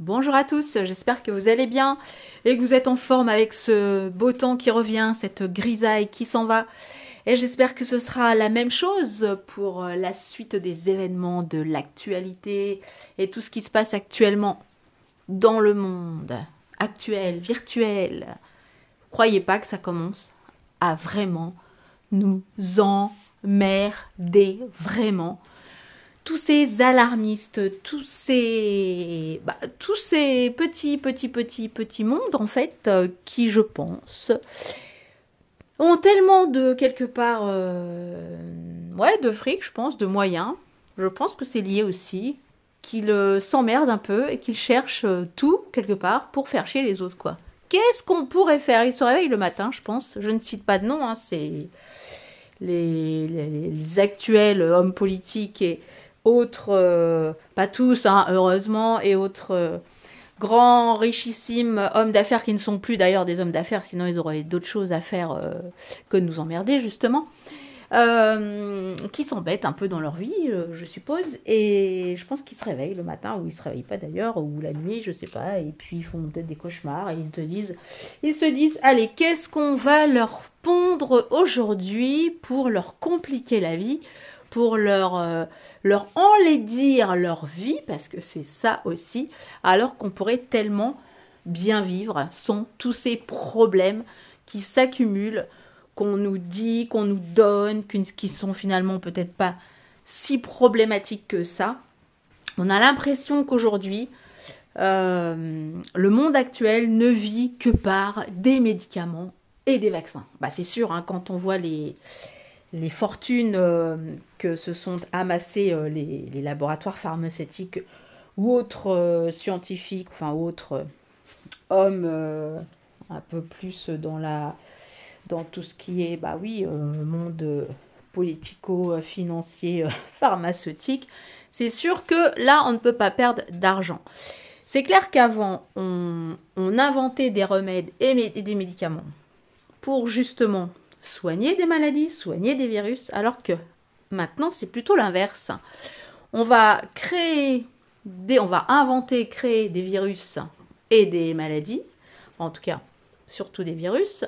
Bonjour à tous, j'espère que vous allez bien et que vous êtes en forme avec ce beau temps qui revient, cette grisaille qui s'en va. Et j'espère que ce sera la même chose pour la suite des événements de l'actualité et tout ce qui se passe actuellement dans le monde actuel, virtuel. Croyez pas que ça commence à vraiment nous emmerder, vraiment tous ces alarmistes, tous ces, bah, tous ces petits, petits, petits, petits mondes, en fait, euh, qui, je pense, ont tellement de, quelque part, euh, ouais, de fric, je pense, de moyens. Je pense que c'est lié aussi, qu'ils euh, s'emmerdent un peu et qu'ils cherchent tout, quelque part, pour faire chier les autres, quoi. Qu'est-ce qu'on pourrait faire? Ils se réveillent le matin, je pense. Je ne cite pas de nom, hein, c'est les, les, actuels hommes politiques et autres, euh, pas tous, hein, heureusement, et autres euh, grands, richissimes hommes d'affaires qui ne sont plus d'ailleurs des hommes d'affaires, sinon ils auraient d'autres choses à faire euh, que de nous emmerder, justement. qui s'embêtent un peu dans leur vie, je suppose, et je pense qu'ils se réveillent le matin, ou ils se réveillent pas d'ailleurs, ou la nuit, je sais pas, et puis ils font peut-être des cauchemars, et ils se disent, allez, qu'est-ce qu'on va leur pondre aujourd'hui pour leur compliquer la vie, pour leur leur enlaidir leur vie, parce que c'est ça aussi, alors qu'on pourrait tellement bien vivre sans tous ces problèmes qui s'accumulent, qu'on nous dit, qu'on nous donne, qui sont finalement peut-être pas si problématiques que ça. On a l'impression qu'aujourd'hui, euh, le monde actuel ne vit que par des médicaments et des vaccins. Bah, c'est sûr, hein, quand on voit les, les fortunes euh, que se sont amassées euh, les, laboratoires pharmaceutiques ou autres euh, scientifiques, enfin autres hommes un peu plus dans la dans tout ce qui est bah oui monde politico-financier pharmaceutique, c'est sûr que là on ne peut pas perdre d'argent. C'est clair qu'avant on, on, inventait des remèdes et des médicaments pour justement soigner des maladies, soigner des virus, alors que maintenant c'est plutôt l'inverse. On va créer des, on va inventer, créer des virus et des maladies, en tout cas surtout des virus,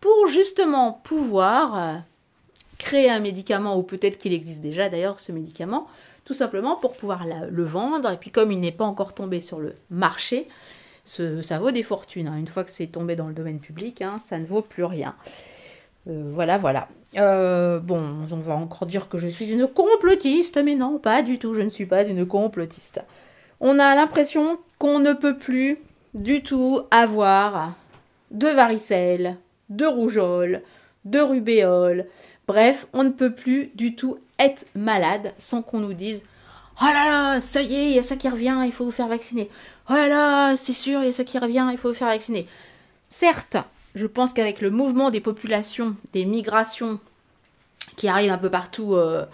pour justement pouvoir euh, créer un médicament, ou peut-être qu'il existe déjà d'ailleurs ce médicament, tout simplement pour pouvoir le vendre, et puis comme il n'est pas encore tombé sur le marché, ça vaut des fortunes. Hein. Une fois que c'est tombé dans le domaine public, hein, ça ne vaut plus rien. Euh, voilà, voilà. Euh, bon, on va encore dire que je suis une complotiste, mais non, pas du tout, je ne suis pas une complotiste. On a l'impression qu'on ne peut plus du tout avoir de varicelle, de rougeole, de rubéole. Bref, on ne peut plus du tout être malade sans qu'on nous dise Oh là là, ça y est, il y a ça qui revient, il faut vous faire vacciner. Oh là là, c'est sûr, il y a ça qui revient, il faut vous faire vacciner. Certes, je pense qu'avec le mouvement des populations, des migrations qui arrivent un peu partout euh,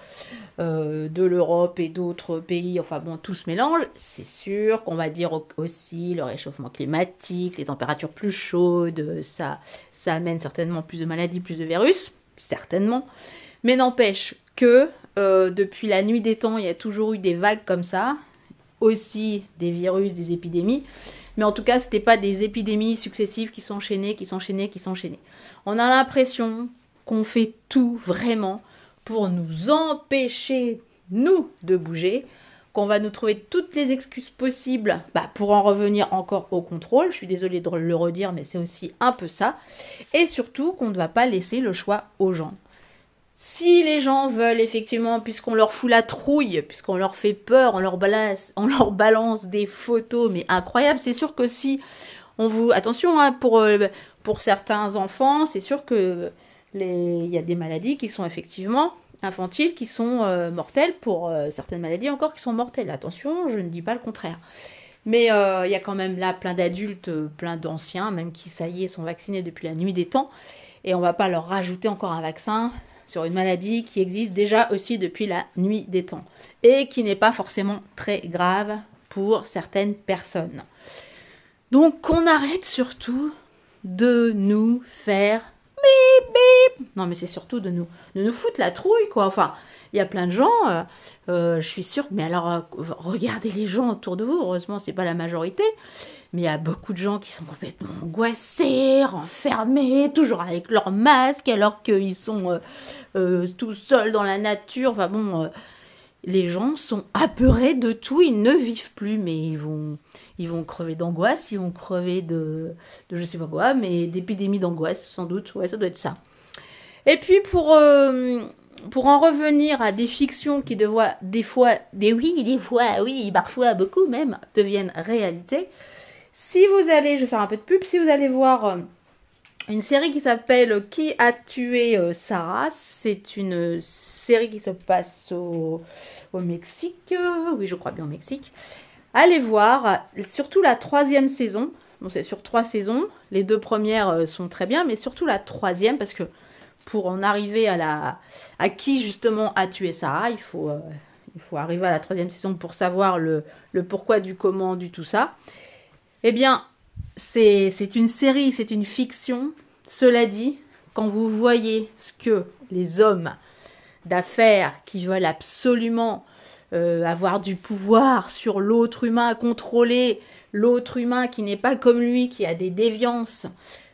euh, de l'Europe et d'autres pays, enfin bon, tout se mélange, c'est sûr qu'on va dire aussi le réchauffement climatique, les températures plus chaudes, ça, ça amène certainement plus de maladies, plus de virus, certainement. Mais n'empêche que euh, depuis la nuit des temps, il y a toujours eu des vagues comme ça, aussi des virus, des épidémies. Mais en tout cas, ce n'était pas des épidémies successives qui s'enchaînaient, qui s'enchaînaient, qui s'enchaînaient. On a l'impression qu'on fait tout vraiment pour nous empêcher, nous, de bouger, qu'on va nous trouver toutes les excuses possibles bah, pour en revenir encore au contrôle. Je suis désolée de le redire, mais c'est aussi un peu ça. Et surtout qu'on ne va pas laisser le choix aux gens. Si les gens veulent effectivement, puisqu'on leur fout la trouille, puisqu'on leur fait peur, on leur balance, des photos, mais incroyables, c'est sûr que si on vous, attention, hein, pour euh, pour certains enfants, c'est sûr que il y a des maladies qui sont effectivement infantiles, qui sont euh, mortelles, pour euh, certaines maladies encore qui sont mortelles. Attention, je ne dis pas le contraire. Mais il y a quand même là plein d'adultes, plein d'anciens, même qui, ça y est, sont vaccinés depuis la nuit des temps. Et on va pas leur rajouter encore un vaccin sur une maladie qui existe déjà aussi depuis la nuit des temps et qui n'est pas forcément très grave pour certaines personnes. Donc qu'on arrête surtout de nous faire bip, bip. Non, mais c'est surtout de nous, de nous foutre la trouille, quoi. Enfin, il y a plein de gens, euh, euh, je suis sûre, mais alors, euh, regardez les gens autour de vous, heureusement, c'est pas la majorité, mais il y a beaucoup de gens qui sont complètement angoissés, renfermés, toujours avec leur masque, alors qu'ils sont tout seuls dans la nature. Enfin bon, les gens sont apeurés de tout, ils ne vivent plus, mais ils vont, ils vont crever d'angoisse, ils vont crever de, de je sais pas quoi, mais d'épidémie d'angoisse, sans doute, ouais, ça doit être ça. Et puis pour, pour en revenir à des fictions qui devoient, des fois, des oui, des fois, oui, parfois beaucoup même, deviennent réalité, si vous allez, je vais faire un peu de pub, si vous allez voir euh, une série qui s'appelle Qui a tué euh, Sarah, c'est une série qui se passe au, Mexique, oui je crois bien au Mexique, allez voir, surtout la troisième saison, bon c'est sur trois saisons, les deux premières euh, sont très bien, mais surtout la troisième parce que pour en arriver à la à qui justement a tué Sarah. Il faut, euh, il faut arriver à la troisième saison pour savoir le, le pourquoi du comment du tout ça. Eh bien, c'est une série, c'est une fiction. Cela dit, quand vous voyez ce que les hommes d'affaires qui veulent absolument euh, avoir du pouvoir sur l'autre humain, contrôler l'autre humain qui n'est pas comme lui, qui a des déviances,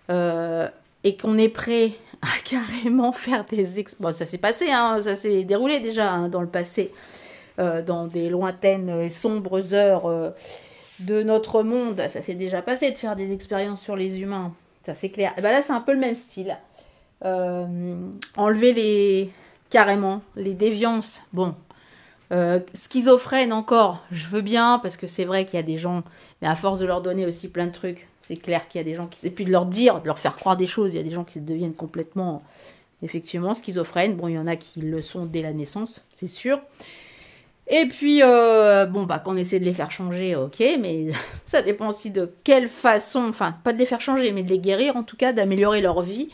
euh, et qu'on est prêt à carrément faire des. Bon, ça s'est passé, hein, ça s'est déroulé déjà hein, dans le passé, euh, dans des lointaines et sombres heures de notre monde. Ça s'est déjà passé de faire des expériences sur les humains, ça c'est clair. Et ben là, c'est un peu le même style. Euh, enlever les... carrément les déviances. Bon, schizophrène encore, je veux bien, parce que c'est vrai qu'il y a des gens, mais à force de leur donner aussi plein de trucs, c'est clair qu'il y a des gens qui... Et puis de leur dire, de leur faire croire des choses, il y a des gens qui deviennent complètement, effectivement, schizophrènes. Bon, il y en a qui le sont dès la naissance, c'est sûr. Et puis, euh, bon, bah, qu'on essaie de les faire changer, ok, mais ça dépend aussi de quelle façon, enfin, pas de les faire changer, mais de les guérir, en tout cas, d'améliorer leur vie.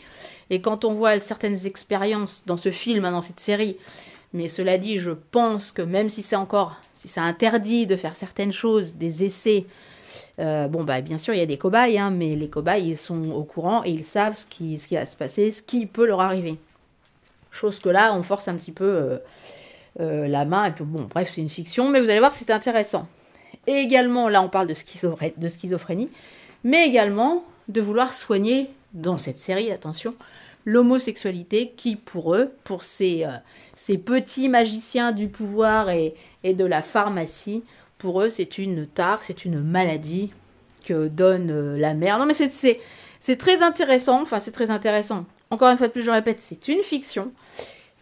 Et quand on voit certaines expériences dans ce film, hein, dans cette série, mais cela dit, je pense que même si c'est encore, si c'est interdit de faire certaines choses, des essais, euh, bon, bah, bien sûr, il y a des cobayes, hein, mais les cobayes, ils sont au courant et ils savent ce qui, va se passer, ce qui peut leur arriver. Chose que là, on force un petit peu euh, euh, la main. Et puis, bon, bref, c'est une fiction, mais vous allez voir, c'est intéressant. Et également, là, on parle de, de schizophrénie, mais également de vouloir soigner, dans cette série, attention, l'homosexualité qui, pour eux, pour ces, ces petits magiciens du pouvoir et, et de la pharmacie, pour eux, c'est une tare, c'est une maladie que donne euh, la mère. Non, mais c'est très intéressant. Enfin, c'est très intéressant. Encore une fois de plus, je répète, c'est une fiction.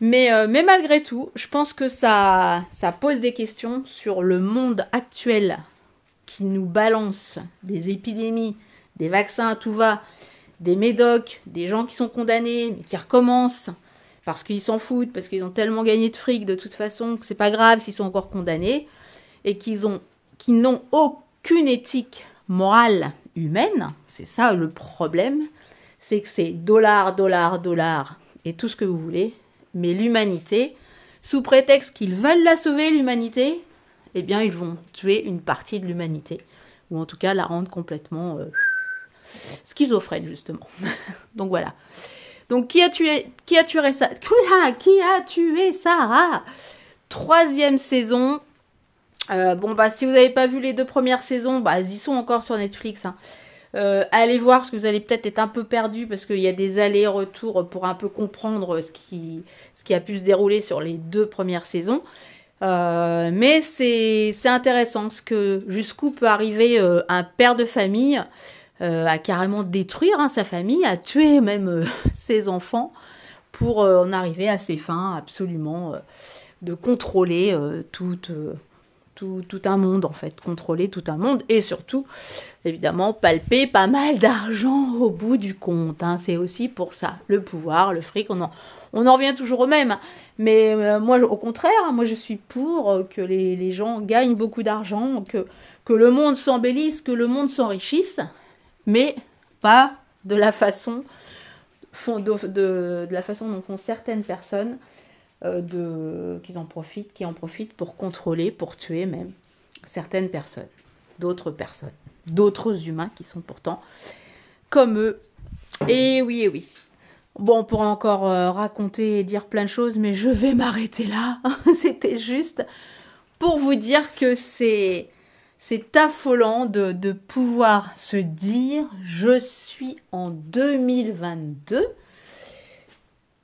Mais, euh, mais malgré tout, je pense que ça, pose des questions sur le monde actuel qui nous balance des épidémies, des vaccins à tout va, des médocs, des gens qui sont condamnés, mais qui recommencent parce qu'ils s'en foutent, parce qu'ils ont tellement gagné de fric de toute façon que c'est pas grave s'ils sont encore condamnés et qu'ils ont, qui n'ont aucune éthique morale humaine, c'est ça le problème, c'est que c'est dollar, dollar, dollar et tout ce que vous voulez, mais l'humanité, sous prétexte qu'ils veulent la sauver, l'humanité, eh bien ils vont tuer une partie de l'humanité, ou en tout cas la rendre complètement euh, schizophrène justement. Donc voilà. Donc qui a tué, qui a tué ça? Qui a tué Sarah? Troisième saison, euh, bon bah si vous n'avez pas vu les deux premières saisons, bah elles y sont encore sur Netflix. Hein. Euh, allez voir parce que vous allez peut-être être un peu perdu parce qu'il y a des allers-retours pour un peu comprendre ce qui, ce qui a pu se dérouler sur les deux premières saisons. Euh, mais c'est intéressant ce que jusqu'où peut arriver un père de famille à carrément détruire hein, sa famille, à tuer même ses enfants pour en arriver à ses fins absolument de contrôler toute tout, un monde en fait, contrôler tout un monde et surtout évidemment palper pas mal d'argent au bout du compte. Hein. C'est aussi pour ça, le pouvoir, le fric, on en, on en revient toujours au même. Mais euh, moi au contraire, hein, moi je suis pour euh, que les, gens gagnent beaucoup d'argent, que, le monde s'embellisse, que le monde s'enrichisse, mais pas de la façon de, de la façon dont font certaines personnes de, qu'ils en profitent, qui en profitent pour contrôler, pour tuer même certaines personnes, d'autres personnes, d'autres humains qui sont pourtant comme eux. Et oui, et oui. Bon, on pourrait encore euh, raconter et dire plein de choses, mais je vais m'arrêter là. C'était juste pour vous dire que c'est c'est affolant de, de pouvoir se dire je suis en 2022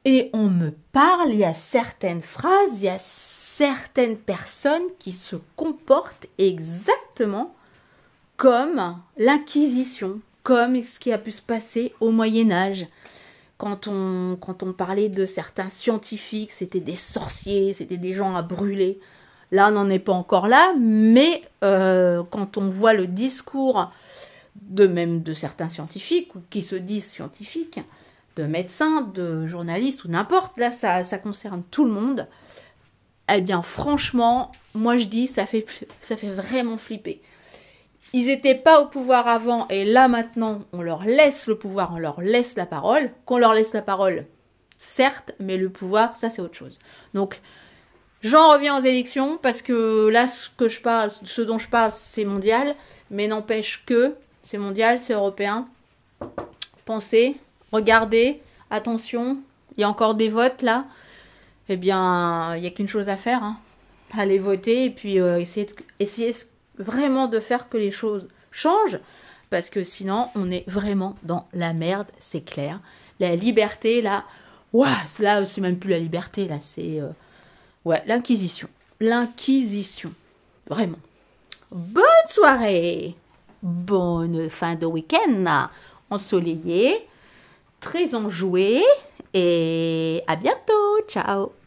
et on me parle, il y a certaines phrases, il y a certaines personnes qui se comportent exactement comme l'Inquisition, comme ce qui a pu se passer au Moyen Âge. Quand on, quand on parlait de certains scientifiques, c'était des sorciers, c'était des gens à brûler. Là, on n'en est pas encore là, mais euh, quand on voit le discours de même de certains scientifiques ou qui se disent scientifiques, de médecins, de journalistes ou n'importe, là ça, ça concerne tout le monde, eh bien franchement, moi je dis, ça fait, ça fait vraiment flipper. Ils n'étaient pas au pouvoir avant et là maintenant, on leur laisse le pouvoir, on leur laisse la parole. Qu'on leur laisse la parole, certes, mais le pouvoir, ça c'est autre chose. Donc, j'en reviens aux élections parce que là, ce que je parle, ce dont je parle, c'est mondial, mais n'empêche que c'est mondial, c'est européen. Pensez, regardez, attention, il y a encore des votes là eh bien, il n'y a qu'une chose à faire. Hein. Aller voter et puis euh, essayer, essayer vraiment de faire que les choses changent. Parce que sinon, on est vraiment dans la merde, c'est clair. La liberté, là, ouah, là, c'est même plus la liberté, là, c'est... Euh, ouais, l'inquisition. L'inquisition. Vraiment. Bonne soirée Bonne fin de week-end ensoleillé, très enjoué et à bientôt. Ciao